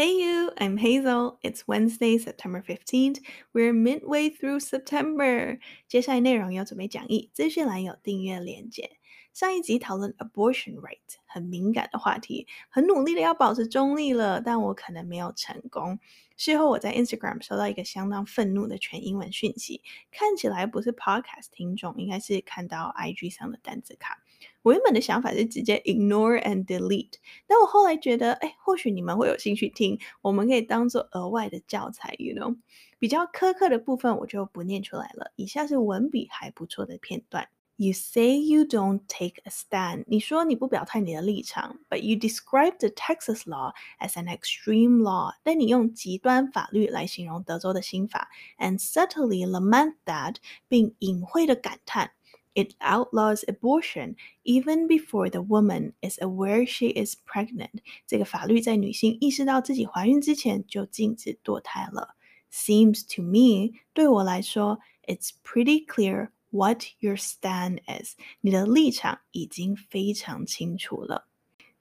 Hey you, I'm Hazel. It's Wednesday, September 15th. We're midway through September. 接下来内容有准备讲义，资讯栏有订阅连结。上一集讨论 abortion right，很敏感的话题，很努力的要保持中立了，但我可能没有成功。事后我在 Instagram 收到一个相当愤怒的全英文讯息，看起来不是 podcast 听众，应该是看到 IG 上的单字卡。 我原本的想法是直接 ignore and delete，但我后来觉得，哎，或许你们会有兴趣听，我们可以当做额外的教材，you know。比较苛刻的部分我就不念出来了。以下是文笔还不错的片段。You say you don't take a stand，你说你不表态你的立场，but you describe the Texas law as an extreme law，但你用极端法律来形容德州的新法，and subtly lament that，并隐晦的感叹。It outlaws abortion even before the woman is aware she is pregnant。这个法律在女性意识到自己怀孕之前就禁止堕胎了。Seems to me，对我来说，it's pretty clear what your stand is。你的立场已经非常清楚了。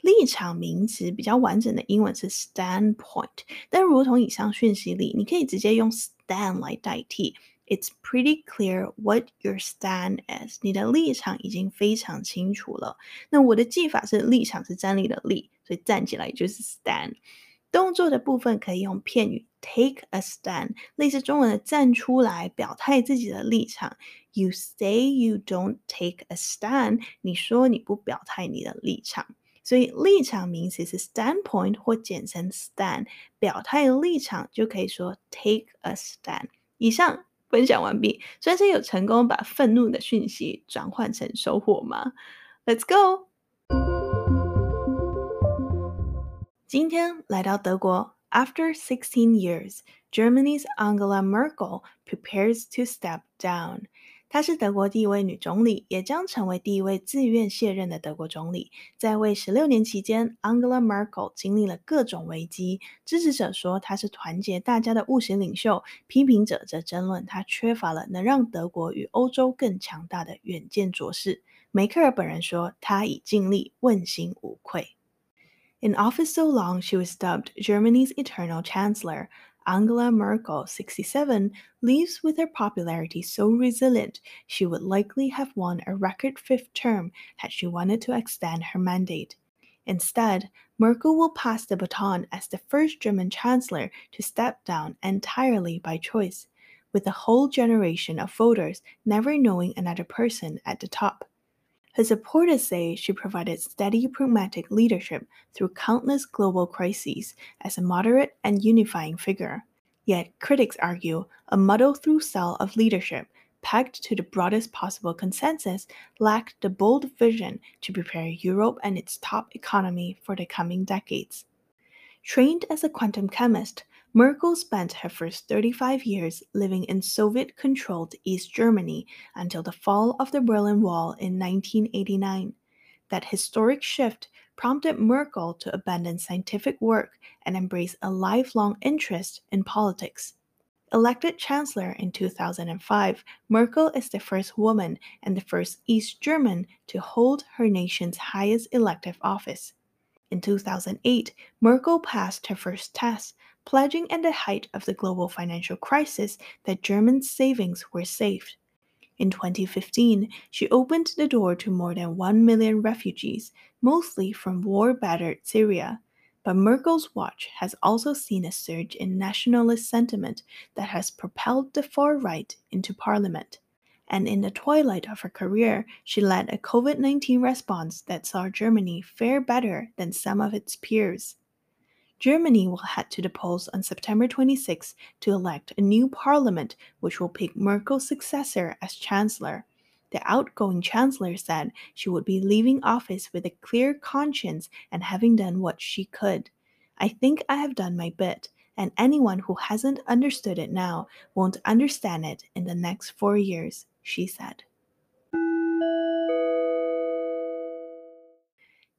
立场名词比较完整的英文是 standpoint，但如同以上讯息里，你可以直接用 stand 来代替。 It's pretty clear what your stand is。你的立场已经非常清楚了。那我的记法是立场是站立的立，所以站起来就是 stand。动作的部分可以用片语 take a stand，类似中文的站出来表态自己的立场。You say you don't take a stand，你说你不表态你的立场。所以立场名词是 standpoint 或简称 stand，表态立场就可以说 take a stand。以上。分享完毕，算是有成功把愤怒的讯息转换成收获吗？Let's go！今天来到德国，After sixteen years, Germany's Angela Merkel prepares to step down. 她是德国第一位女总理，也将成为第一位自愿卸任的德国总理。在位十六年期间，Angela Merkel 经历了各种危机。支持者说她是团结大家的务实领袖，批评者则争论她缺乏了能让德国与欧洲更强大的远见卓识。梅克尔本人说她已尽力，问心无愧。In office so long, she was dubbed Germany's eternal chancellor. Angela Merkel, 67, leaves with her popularity so resilient she would likely have won a record fifth term had she wanted to extend her mandate. Instead, Merkel will pass the baton as the first German chancellor to step down entirely by choice, with a whole generation of voters never knowing another person at the top. Her supporters say she provided steady pragmatic leadership through countless global crises as a moderate and unifying figure. Yet critics argue a muddle-through style of leadership pegged to the broadest possible consensus lacked the bold vision to prepare Europe and its top economy for the coming decades. Trained as a quantum chemist, Merkel spent her first 35 years living in Soviet controlled East Germany until the fall of the Berlin Wall in 1989. That historic shift prompted Merkel to abandon scientific work and embrace a lifelong interest in politics. Elected chancellor in 2005, Merkel is the first woman and the first East German to hold her nation's highest elective office. In 2008, Merkel passed her first test pledging at the height of the global financial crisis that German savings were safe. In 2015, she opened the door to more than 1 million refugees, mostly from war battered Syria. But Merkel's watch has also seen a surge in nationalist sentiment that has propelled the far right into parliament. And in the twilight of her career, she led a COVID 19 response that saw Germany fare better than some of its peers. Germany will head to the polls on September 26 to elect a new parliament, which will pick Merkel's successor as chancellor. The outgoing chancellor said she would be leaving office with a clear conscience and having done what she could. I think I have done my bit, and anyone who hasn't understood it now won't understand it in the next four years, she said.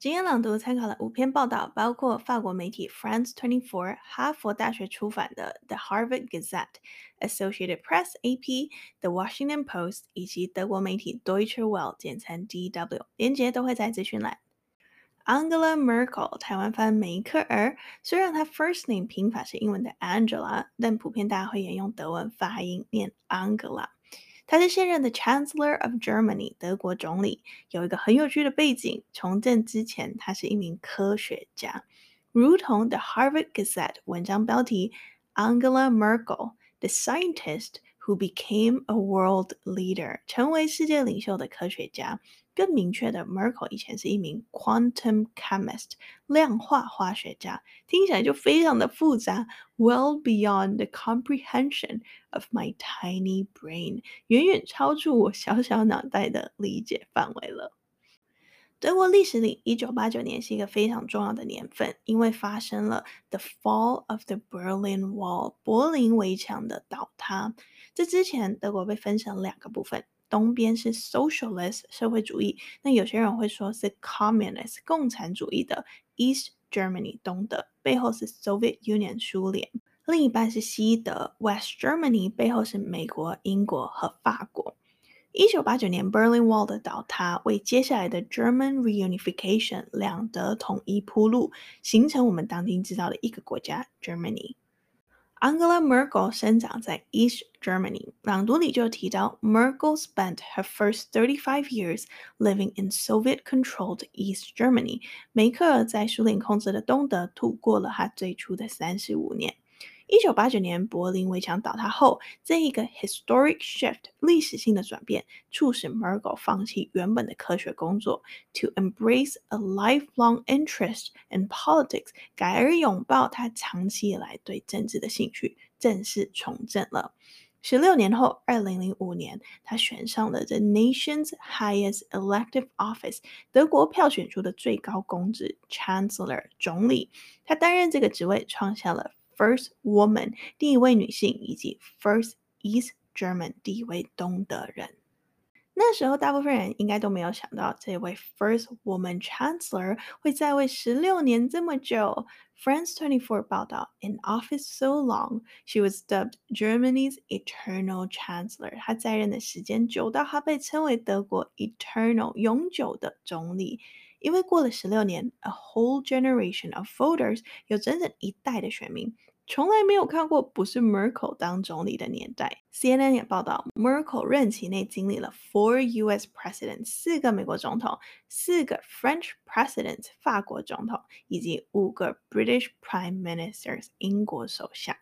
今天朗读参考了五篇报道，包括法国媒体 France Twenty Four、哈佛大学出版的 The Harvard Gazette、Associated Press AP、The Washington Post 以及德国媒体 Deutsche Welle（ 简称 DW）。连接都会在资讯栏。Angela Merkel，台湾翻梅克尔。虽然她 first name 拼法是英文的 Angela，但普遍大家会沿用德文发音念 Angela。她是现任的 Chancellor of Germany，德国总理。有一个很有趣的背景，从政之前她是一名科学家，如同 The Harvard Gazette 文章标题 Angela Merkel，the scientist who became a world leader，成为世界领袖的科学家。 更明确的，Merkel 以前是一名 quantum chemist，量化化学家，听起来就非常的复杂，well beyond the comprehension of my tiny brain，远远超出我小小脑袋的理解范围了。德国历史里，一九八九年是一个非常重要的年份，因为发生了 the fall of the Berlin Wall，柏林围墙的倒塌。这之前，德国被分成两个部分。东边是 socialist 社会主义，那有些人会说是 communist 共产主义的 East Germany 东德，背后是 Soviet Union 苏联；另一半是西德 West Germany，背后是美国、英国和法国。一九八九年 Berlin Wall 的倒塌，为接下来的 German reunification 两德统一铺路，形成我们当今知道的一个国家 Germany。Angela Merkel 生长在 East Germany，朗读里就提到，Merkel spent her first thirty-five years living in Soviet-controlled East Germany。梅克尔在苏联控制的东德度过了她最初的三十五年。 一九八九年柏林围墙倒塌后，这一个 historic shift 历史性的转变，促使 Merkel 放弃原本的科学工作，to embrace a lifelong interest in politics，改而拥抱他长期以来对政治的兴趣，正式从政了。十六年后，二零零五年，他选上了 the nation's highest elective office，德国票选出的最高公职 Chancellor 总理。他担任这个职位，创下了。First woman，第一位女性，以及 First East German，第一位东德人。那时候，大部分人应该都没有想到，这位 First woman Chancellor 会在位十六年这么久。France Twenty Four 报道，In office so long, she was dubbed Germany's eternal Chancellor。她在任的时间久到，她被称为德国 Eternal 永久的总理。因为过了十六年，a whole generation of voters 有整整一代的选民。 从来没有看过不是 Merkel 当总理的年代。CNN 也报道，Merkel 任期内经历了 four U.S. presidents 四个美国总统，四个 French presidents 法国总统，以及五个 British prime ministers 英国首相。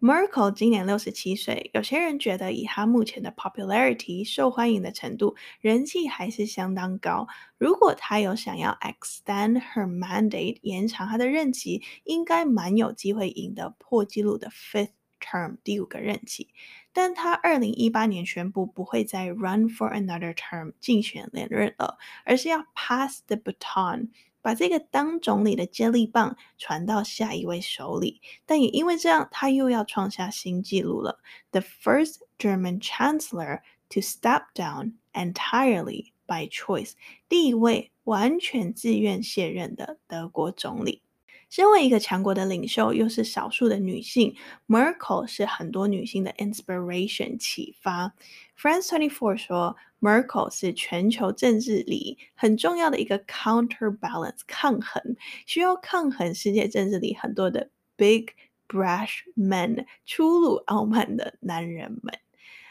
Merkel 今年六十七岁，有些人觉得以她目前的 popularity 受欢迎的程度，人气还是相当高。如果她有想要 extend her mandate 延长她的任期，应该蛮有机会赢得破纪录的 fifth term 第五个任期。但她二零一八年宣布不会再 run for another term 竞选连任了，而是要 pass the baton。把这个当总理的接力棒传到下一位手里，但也因为这样，他又要创下新纪录了：the first German chancellor to step down entirely by choice，第一位完全自愿卸任的德国总理。身为一个强国的领袖，又是少数的女性，Merkel 是很多女性的 inspiration 启发。France Twenty Four 说，Merkel 是全球政治里很重要的一个 counterbalance 抗衡，需要抗衡世界政治里很多的 big brash men 粗鲁傲慢的男人们。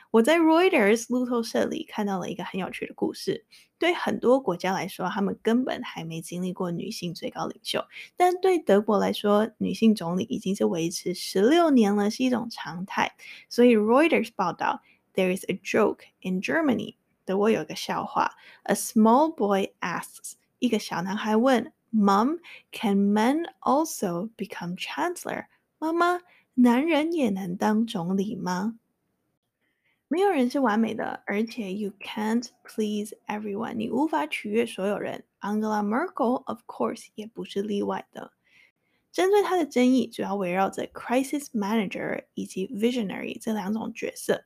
我在 Reuters 路透社里看到了一个很有趣的故事。对很多国家来说，他们根本还没经历过女性最高领袖，但对德国来说，女性总理已经是维持十六年了，是一种常态。所以 Reuters 报道，There is a joke in Germany。德国有个笑话，A small boy asks，一个小男孩问，Mom，can men also become chancellor？妈妈，男人也能当总理吗？没有人是完美的，而且 you can't please everyone，你无法取悦所有人。Angela Merkel of course 也不是例外的。针对她的争议，主要围绕着 crisis manager 以及 visionary 这两种角色。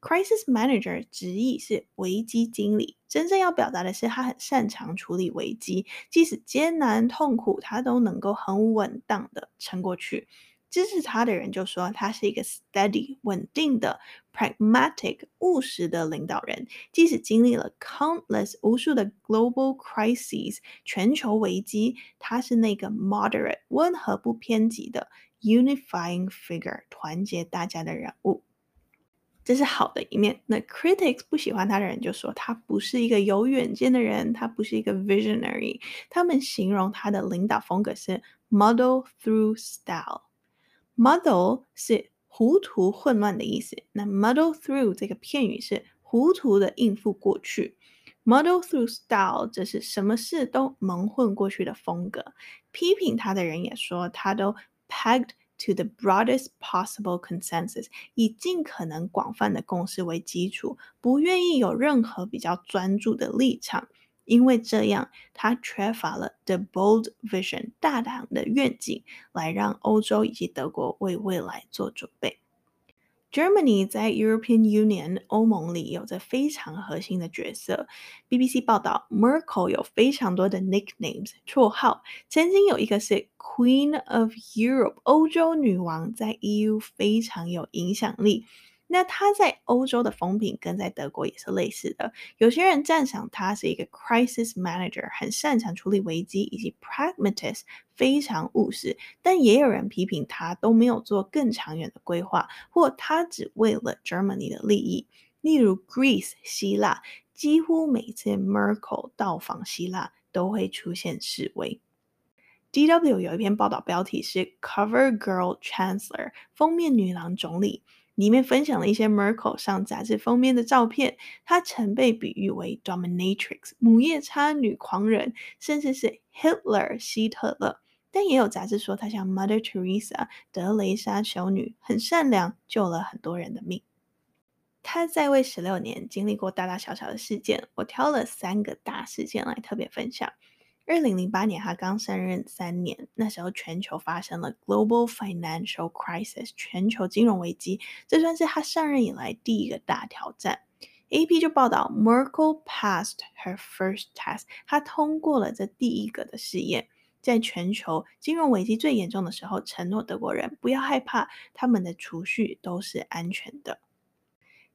Crisis manager 直译是危机经理，真正要表达的是他很擅长处理危机，即使艰难痛苦，他都能够很稳当的撑过去。支持他的人就说他是一个 steady 稳定的 pragmatic 务实的领导人，即使经历了 countless 无数的 global crises 全球危机，他是那个 moderate 温和不偏激的 unifying figure 团结大家的人物。这是好的一面。那 critics 不喜欢他的人就说他不是一个有远见的人，他不是一个 visionary。他们形容他的领导风格是 muddle through style。muddle 是糊涂混乱的意思。那 muddle through 这个片语是糊涂的应付过去。muddle through style 这是什么事都蒙混过去的风格。批评他的人也说他都 pegged。To the broadest possible consensus，以尽可能广泛的共识为基础，不愿意有任何比较专注的立场，因为这样他缺乏了 the bold vision 大胆的愿景，来让欧洲以及德国为未来做准备。Germany 在 European Union 欧盟里有着非常核心的角色。BBC 报道，Merkel 有非常多的 nicknames 绰号，曾经有一个是 Queen of Europe 欧洲女王，在 EU 非常有影响力。那他在欧洲的风评跟在德国也是类似的。有些人赞赏他是一个 crisis manager，很擅长处理危机，以及 pragmatist，非常务实。但也有人批评他都没有做更长远的规划，或他只为了 Germany 的利益。例如 Greece 希腊，几乎每次 Merkel 到访希腊都会出现示威。DW 有一篇报道标题是 Cover Girl Chancellor，封面女郎总理。里面分享了一些 Merkel 上杂志封面的照片，她曾被比喻为 Dominatrix 母夜叉女狂人，甚至是 Hitler 希特勒。但也有杂志说她像 Mother Teresa 德蕾莎修女，很善良，救了很多人的命。她在位十六年，经历过大大小小的事件，我挑了三个大事件来特别分享。二零零八年，他刚上任三年，那时候全球发生了 global financial crisis，全球金融危机，这算是他上任以来第一个大挑战。AP 就报道，Merkel passed her first test，他通过了这第一个的试验，在全球金融危机最严重的时候，承诺德国人不要害怕，他们的储蓄都是安全的。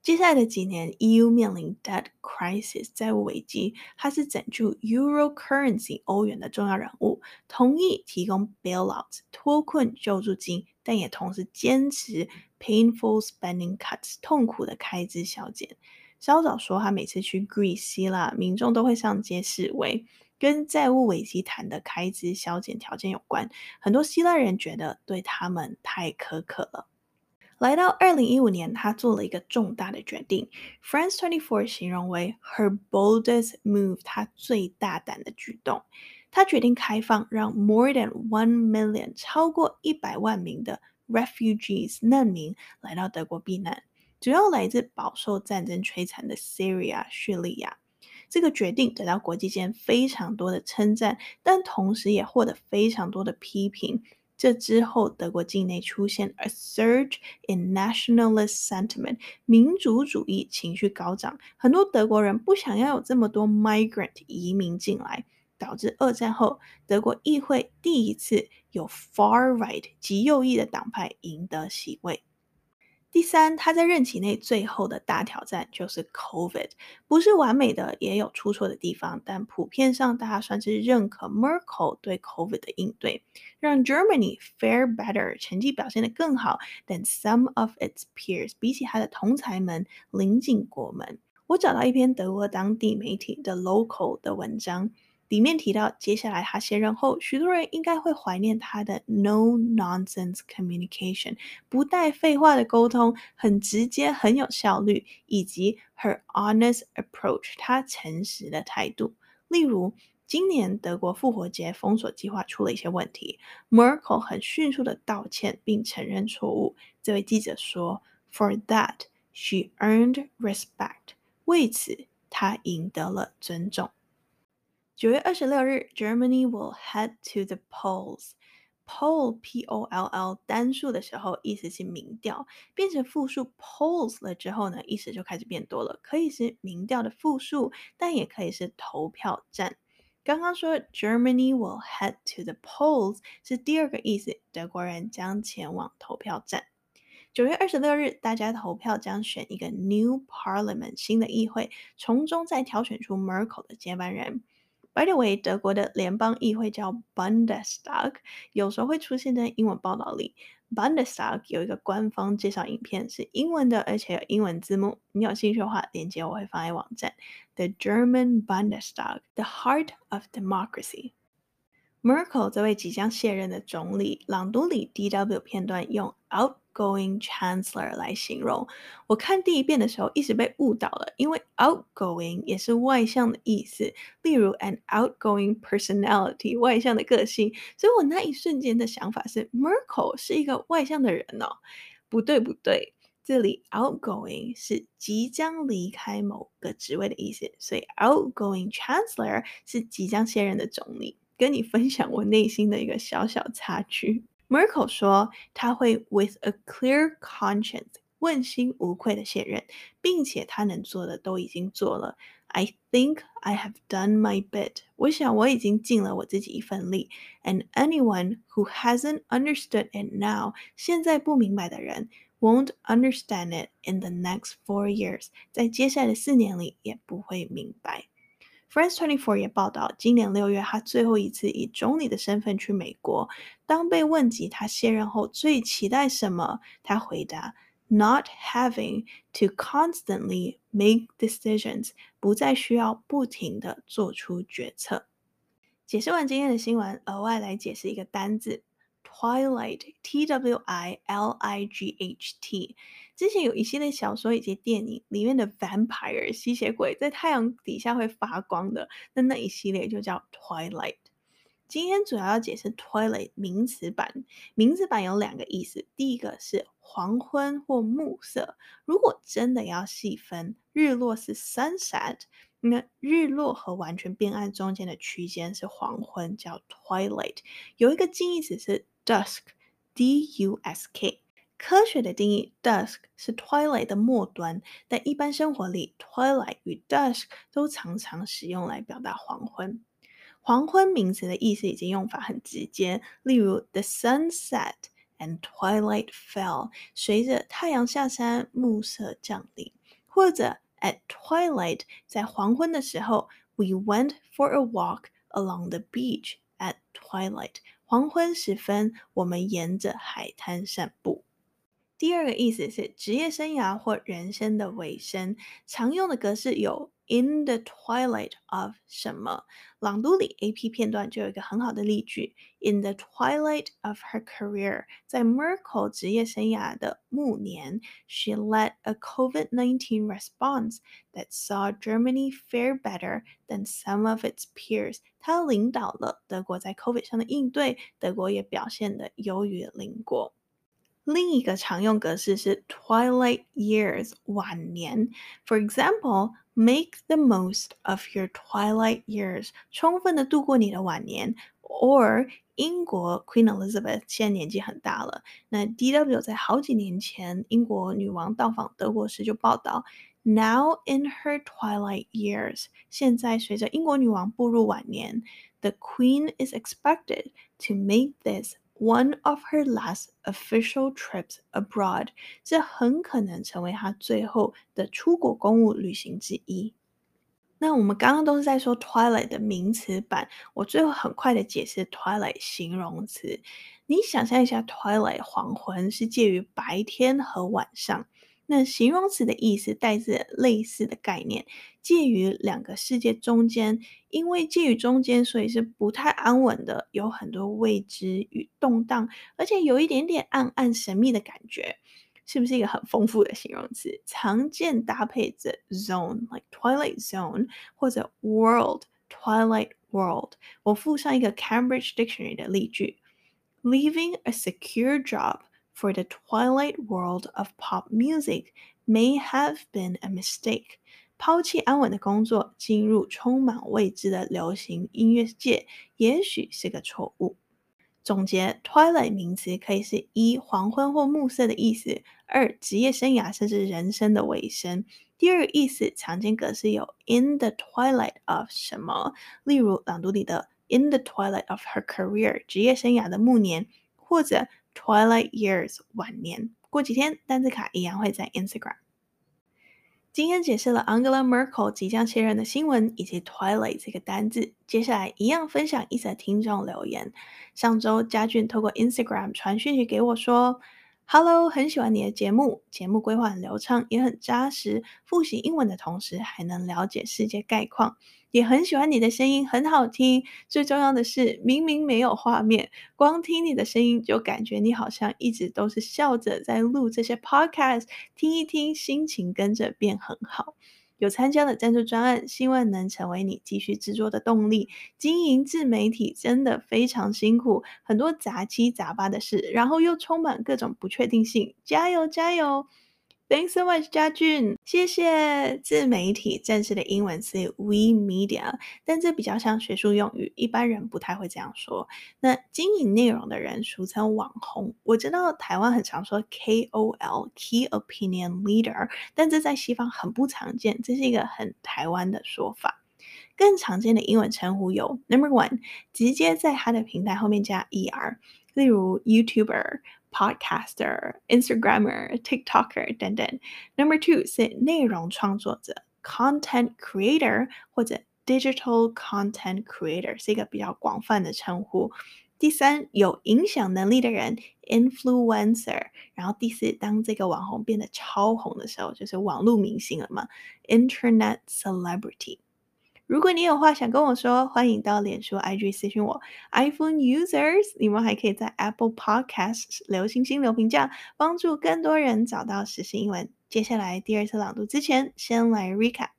接下来的几年，EU 面临 debt crisis 债务危机，他是拯救 Euro currency 欧元的重要人物，同意提供 bailout 脱困救助金，但也同时坚持 painful spending cuts 痛苦的开支削减。稍早说，他每次去 Greece 希腊，民众都会上街示威，跟债务危机谈的开支削减条件有关。很多希腊人觉得对他们太苛刻了。来到二零一五年，他做了一个重大的决定，France Twenty Four 形容为 her boldest move，他最大胆的举动。他决定开放，让 more than one million 超过一百万名的 refugees 难民来到德国避难，主要来自饱受战争摧残的 Syria 叙利亚。这个决定得到国际间非常多的称赞，但同时也获得非常多的批评。这之后，德国境内出现 a surge in nationalist sentiment，民族主义情绪高涨，很多德国人不想要有这么多 migrant 移民进来，导致二战后德国议会第一次有 far right 极右翼的党派赢得席位。第三，他在任期内最后的大挑战就是 COVID，不是完美的，也有出错的地方，但普遍上大家算是认可 Merkel 对 COVID 的应对，让 Germany fare better，成绩表现得更好 than some of its peers，比起他的同才们邻近国们。我找到一篇德国当地媒体的 Local 的文章。里面提到，接下来他卸任后，许多人应该会怀念他的 no nonsense communication，不带废话的沟通，很直接，很有效率，以及 her honest approach，她诚实的态度。例如，今年德国复活节封锁计划出了一些问题，Merkel 很迅速的道歉并承认错误。这位记者说，For that she earned respect，为此她赢得了尊重。九月二十六日，Germany will head to the polls. Poll, P-O-L-L，单数的时候意思是民调，变成复数 polls 了之后呢，意思就开始变多了，可以是民调的复数，但也可以是投票站。刚刚说 Germany will head to the polls 是第二个意思，德国人将前往投票站。九月二十六日，大家投票将选一个 new parliament 新的议会，从中再挑选出 Merkel 的接班人。By the way，德国的联邦议会叫 Bundestag，有时候会出现在英文报道里。Bundestag 有一个官方介绍影片，是英文的，而且有英文字幕。你有兴趣的话，链接我会放在网站。The German Bundestag，the heart of democracy。Merkel 这位即将卸任的总理，朗读里 DW 片段用 outgoing chancellor 来形容。我看第一遍的时候，一时被误导了，因为 outgoing 也是外向的意思，例如 an outgoing personality 外向的个性。所以我那一瞬间的想法是，Merkel 是一个外向的人哦。不对不对，这里 outgoing 是即将离开某个职位的意思，所以 outgoing chancellor 是即将卸任的总理。跟你分享我内心的一个小小插曲。Merkel 说，他会 with a clear conscience 问心无愧的卸任，并且他能做的都已经做了。I think I have done my bit。我想我已经尽了我自己一份力。And anyone who hasn't understood it now，现在不明白的人，won't understand it in the next four years，在接下来的四年里也不会明白。France Twenty Four 也报道，今年六月，他最后一次以总理的身份去美国。当被问及他卸任后最期待什么，他回答：“Not having to constantly make decisions，不再需要不停地做出决策。”解释完今天的新闻，额外来解释一个单字。Twilight, T-W-I-L-I-G-H-T。之前有一系列小说以及电影里面的 vampire 吸血鬼在太阳底下会发光的，那那一系列就叫 Twilight。今天主要要解释 Twilight 名词版，名词版有两个意思，第一个是黄昏或暮色。如果真的要细分，日落是 sunset。那日落和完全变暗中间的区间是黄昏，叫 twilight。有一个近义词是 dusk，D-U-S-K。科学的定义，dusk 是 twilight 的末端，但一般生活里，twilight 与 dusk 都常常使用来表达黄昏。黄昏名词的意思以及用法很直接，例如 the sun set and twilight fell，随着太阳下山，暮色降临，或者。At twilight，在黄昏的时候，we went for a walk along the beach. At twilight， 黄昏时分，我们沿着海滩散步。第二个意思是职业生涯或人生的尾声，常用的格式有。In the twilight of 什么？朗读里 AP 片段就有一个很好的例句。In the twilight of her career，在 Merkel 职业生涯的暮年，she led a COVID-19 response that saw Germany fare better than some of its peers。她领导了德国在 COVID 上的应对，德国也表现得优于邻国。另一个常用格式是 twilight years 晚年。For example。 Make the most of your twilight years，充分的度过你的晚年。Or 英国 Queen Elizabeth 现在年纪很大了，那 DW 在好几年前英国女王到访德国时就报道，Now in her twilight years，现在随着英国女王步入晚年，the Queen is expected to make this。 One of her last official trips abroad，这很可能成为她最后的出国公务旅行之一。那我们刚刚都是在说 twilight 的名词版，我最后很快的解释 twilight 形容词。你想象一下，twilight 黄昏是介于白天和晚上。那形容词的意思带着类似的概念，介于两个世界中间，因为介于中间，所以是不太安稳的，有很多未知与动荡，而且有一点点暗暗神秘的感觉，是不是一个很丰富的形容词？常见搭配着 zone，like twilight zone，或者 world，twilight world。我附上一个 Cambridge Dictionary 的例句：Leaving a secure job。For the twilight world of pop music may have been a mistake。抛弃安稳的工作，进入充满未知的流行音乐界，也许是个错误。总结：twilight 名词可以是一黄昏或暮色的意思；二职业生涯甚至人生的尾声。 第二个意思常见格式有 in the twilight of 什么，例如朗读里的 in the twilight of her career 职业生涯的暮年，或者 twilight years 晚年。过几天单字卡一样会在 Instagram。今天解释了 Angela Merkel 即将卸任的新闻，以及 Twilight 这个单字。接下来一样分享一则听众留言。上周家俊透过 Instagram 传讯息给我说。Hello，很喜欢你的节目，节目规划很流畅，也很扎实。复习英文的同时，还能了解世界概况。也很喜欢你的声音，很好听。最重要的是，明明没有画面，光听你的声音就感觉你好像一直都是笑着在录这些 podcast，听一听，心情跟着变很好。有参加的赞助专案，希望能成为你继续制作的动力。经营自媒体真的非常辛苦，很多杂七杂八的事，然后又充满各种不确定性。加油，加油！Thanks so much，嘉俊，谢谢。自媒体正式的英文是 We Media，但这比较像学术用语，一般人不太会这样说。那经营内容的人俗称网红，我知道台湾很常说 KOL（Key Opinion Leader），但这在西方很不常见，这是一个很台湾的说法。更常见的英文称呼有 Number One，直接在他的平台后面加 er，例如 YouTuber。Podcaster、Instagrammer、TikToker 等等。Number two 是内容创作者，Content Creator 或者 Digital Content Creator 是一个比较广泛的称呼。第三，有影响能力的人，Influencer。然后第四，当这个网红变得超红的时候，就是网络明星了嘛，Internet Celebrity。 如果你有话想跟我说，欢迎到脸书 IG 私讯我。iPhone users，你们还可以在 Apple Podcasts 留星星、留评价，帮助更多人找到实时英文。接下来第二次朗读之前，先来 recap。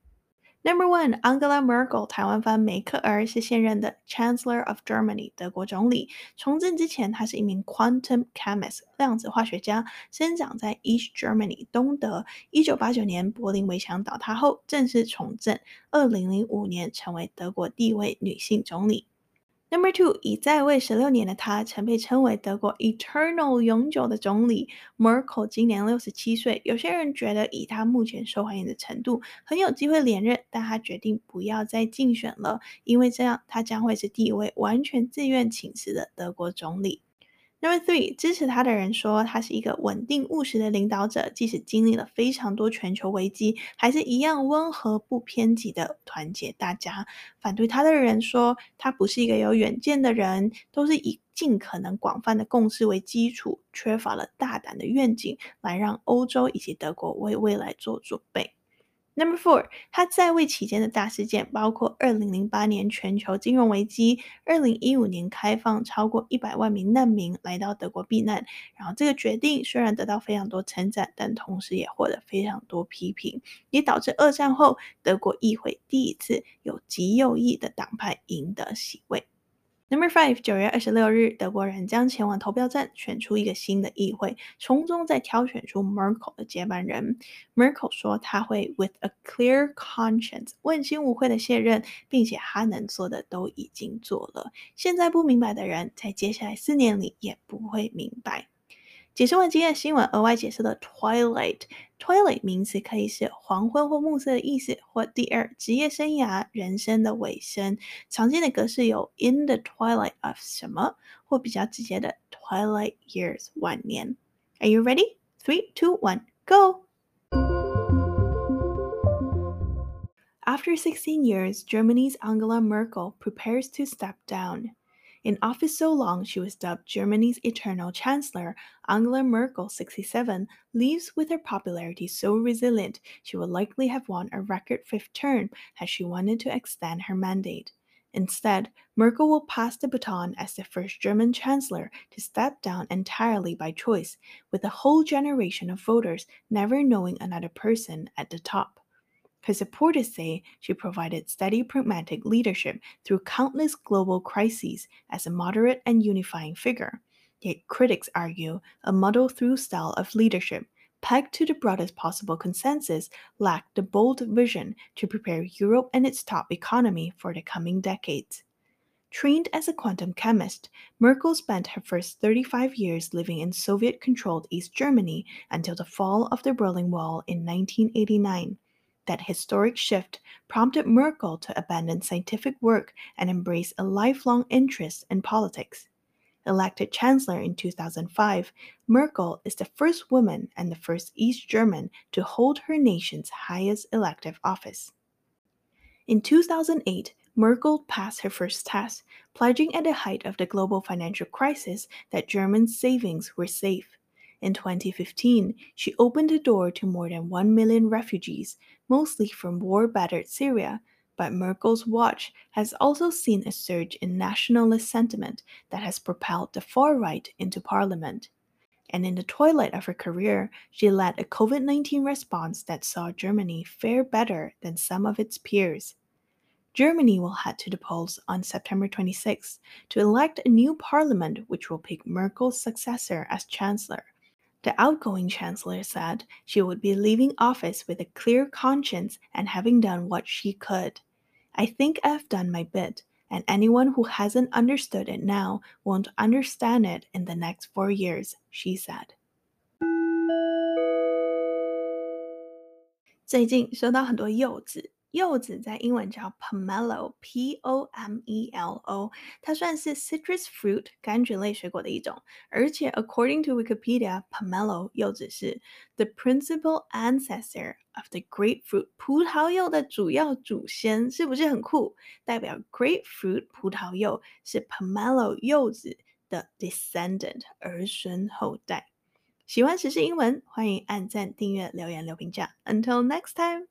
Number one, Angela Merkel，台湾翻梅克尔是现任的 Chancellor of Germany，德国总理。从政之前，她是一名 Quantum Chemist，量子化学家，生长在 East Germany，东德。一九八九年柏林围墙倒塌后，正式从政。二零零五年成为德国第一位女性总理。Number two，已在位十六年的他，曾被称为德国 Eternal 永久的总理。Merkel 今年六十七岁，有些人觉得以他目前受欢迎的程度，很有机会连任，但他决定不要再竞选了，因为这样他将会是第一位完全自愿请辞的德国总理。Number three，支持他的人说他是一个稳定务实的领导者，即使经历了非常多全球危机，还是一样温和不偏激的团结大家。反对他的人说他不是一个有远见的人，都是以尽可能广泛的共识为基础，缺乏了大胆的愿景，来让欧洲以及德国为未来做准备。Number four，他在位期间的大事件包括二零零八年全球金融危机，二零一五年开放超过一百万名难民来到德国避难。然后这个决定虽然得到非常多称赞，但同时也获得非常多批评，也导致二战后德国议会第一次有极右翼的党派赢得席位。Number five，九月二十六日，德国人将前往投票站选出一个新的议会，从中再挑选出 Merkel 的接班人。Merkel 说他会 with a clear conscience 问心无愧的卸任，并且他能做的都已经做了。现在不明白的人，在接下来四年里也不会明白。解释完今天的新闻，额外解释了 twilight。twilight 名词可以是黄昏或暮色的意思，或第二职业生涯、人生的尾声。常见的格式有 in the twilight of 什么，或比较直接的 twilight years 晚年。Are you ready? Three, two, one, go! After 16 years, Germany's Angela Merkel prepares to step down. In office so long, she was dubbed Germany's eternal chancellor. Angela Merkel, 67, leaves with her popularity so resilient she would likely have won a record fifth term had she wanted to extend her mandate. Instead, Merkel will pass the baton as the first German chancellor to step down entirely by choice, with a whole generation of voters never knowing another person at the top. Her supporters say she provided steady pragmatic leadership through countless global crises as a moderate and unifying figure. Yet critics argue a muddle through style of leadership, pegged to the broadest possible consensus, lacked the bold vision to prepare Europe and its top economy for the coming decades. Trained as a quantum chemist, Merkel spent her first 35 years living in Soviet controlled East Germany until the fall of the Berlin Wall in 1989. That historic shift prompted Merkel to abandon scientific work and embrace a lifelong interest in politics. Elected chancellor in 2005, Merkel is the first woman and the first East German to hold her nation's highest elective office. In 2008, Merkel passed her first test, pledging at the height of the global financial crisis that German savings were safe. In 2015, she opened the door to more than 1 million refugees, mostly from war battered Syria. But Merkel's watch has also seen a surge in nationalist sentiment that has propelled the far right into parliament. And in the twilight of her career, she led a COVID 19 response that saw Germany fare better than some of its peers. Germany will head to the polls on September 26 to elect a new parliament which will pick Merkel's successor as chancellor. The outgoing chancellor said she would be leaving office with a clear conscience and having done what she could. I think I've done my bit, and anyone who hasn't understood it now won't understand it in the next four years, she said. 最近收到很多柚子。 柚子在英文叫 pomelo，p o m e l o，它算是 citrus fruit 柑橘类水果的一种。而且，according to Wikipedia，pomelo 柚子是 the principal ancestor of the grapefruit 葡萄柚的主要祖先，是不是很酷？代表 grapefruit 葡萄柚是 pomelo 柚子的 descendant 儿孙后代。喜欢时事英文，欢迎按赞、订阅、留言、留评价。Until next time。